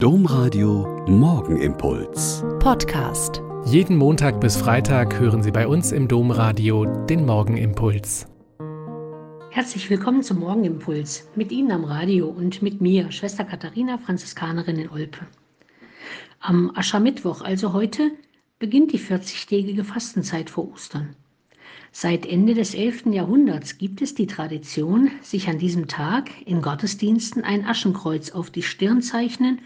Domradio Morgenimpuls. Podcast. Jeden Montag bis Freitag hören Sie bei uns im Domradio den Morgenimpuls. Herzlich willkommen zum Morgenimpuls. Mit Ihnen am Radio und mit mir, Schwester Katharina, Franziskanerin in Olpe. Am Aschermittwoch, also heute, beginnt die 40-tägige Fastenzeit vor Ostern. Seit Ende des 11. Jahrhunderts gibt es die Tradition, sich an diesem Tag in Gottesdiensten ein Aschenkreuz auf die Stirn zeichnen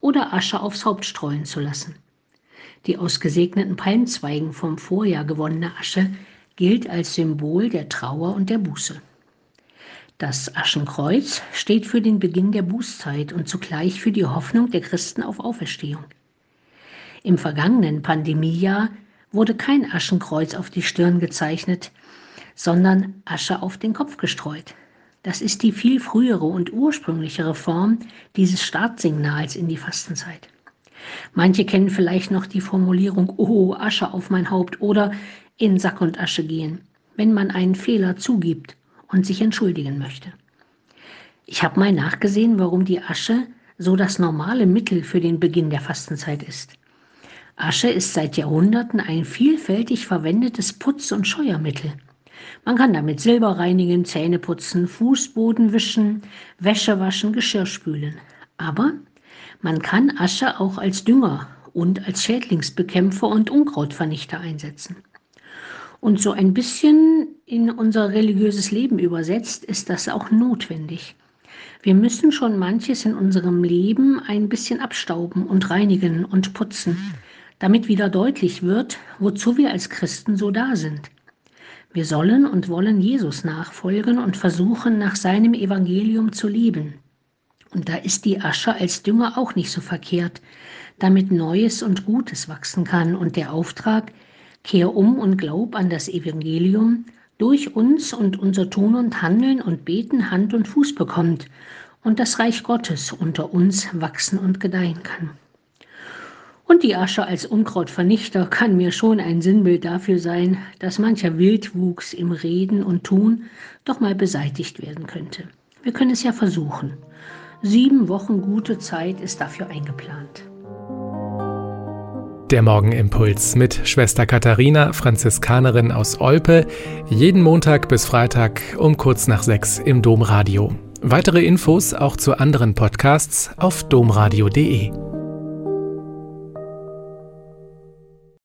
oder Asche aufs Haupt streuen zu lassen. Die aus gesegneten Palmzweigen vom Vorjahr gewonnene Asche gilt als Symbol der Trauer und der Buße. Das Aschenkreuz steht für den Beginn der Bußzeit und zugleich für die Hoffnung der Christen auf Auferstehung. Im vergangenen Pandemiejahr wurde kein Aschenkreuz auf die Stirn gezeichnet, sondern Asche auf den Kopf gestreut. Das ist die viel frühere und ursprünglichere Form dieses Startsignals in die Fastenzeit. Manche kennen vielleicht noch die Formulierung Oh, Asche auf mein Haupt oder in Sack und Asche gehen, wenn man einen Fehler zugibt und sich entschuldigen möchte. Ich habe mal nachgesehen, warum die Asche so das normale Mittel für den Beginn der Fastenzeit ist. Asche ist seit Jahrhunderten ein vielfältig verwendetes Putz- und Scheuermittel. Man kann damit Silber reinigen, Zähne putzen, Fußboden wischen, Wäsche waschen, Geschirr spülen. Aber man kann Asche auch als Dünger und als Schädlingsbekämpfer und Unkrautvernichter einsetzen. Und so ein bisschen in unser religiöses Leben übersetzt ist das auch notwendig. Wir müssen schon manches in unserem Leben ein bisschen abstauben und reinigen und putzen damit wieder deutlich wird, wozu wir als Christen so da sind. Wir sollen und wollen Jesus nachfolgen und versuchen, nach seinem Evangelium zu leben. Und da ist die Asche als Dünger auch nicht so verkehrt, damit Neues und Gutes wachsen kann und der Auftrag, kehr um und glaub an das Evangelium, durch uns und unser Tun und Handeln und Beten Hand und Fuß bekommt und das Reich Gottes unter uns wachsen und gedeihen kann. Und die Asche als Unkrautvernichter kann mir schon ein Sinnbild dafür sein, dass mancher Wildwuchs im Reden und Tun doch mal beseitigt werden könnte. Wir können es ja versuchen. Sieben Wochen gute Zeit ist dafür eingeplant. Der Morgenimpuls mit Schwester Katharina, Franziskanerin aus Olpe, jeden Montag bis Freitag um kurz nach sechs im Domradio. Weitere Infos auch zu anderen Podcasts auf domradio.de.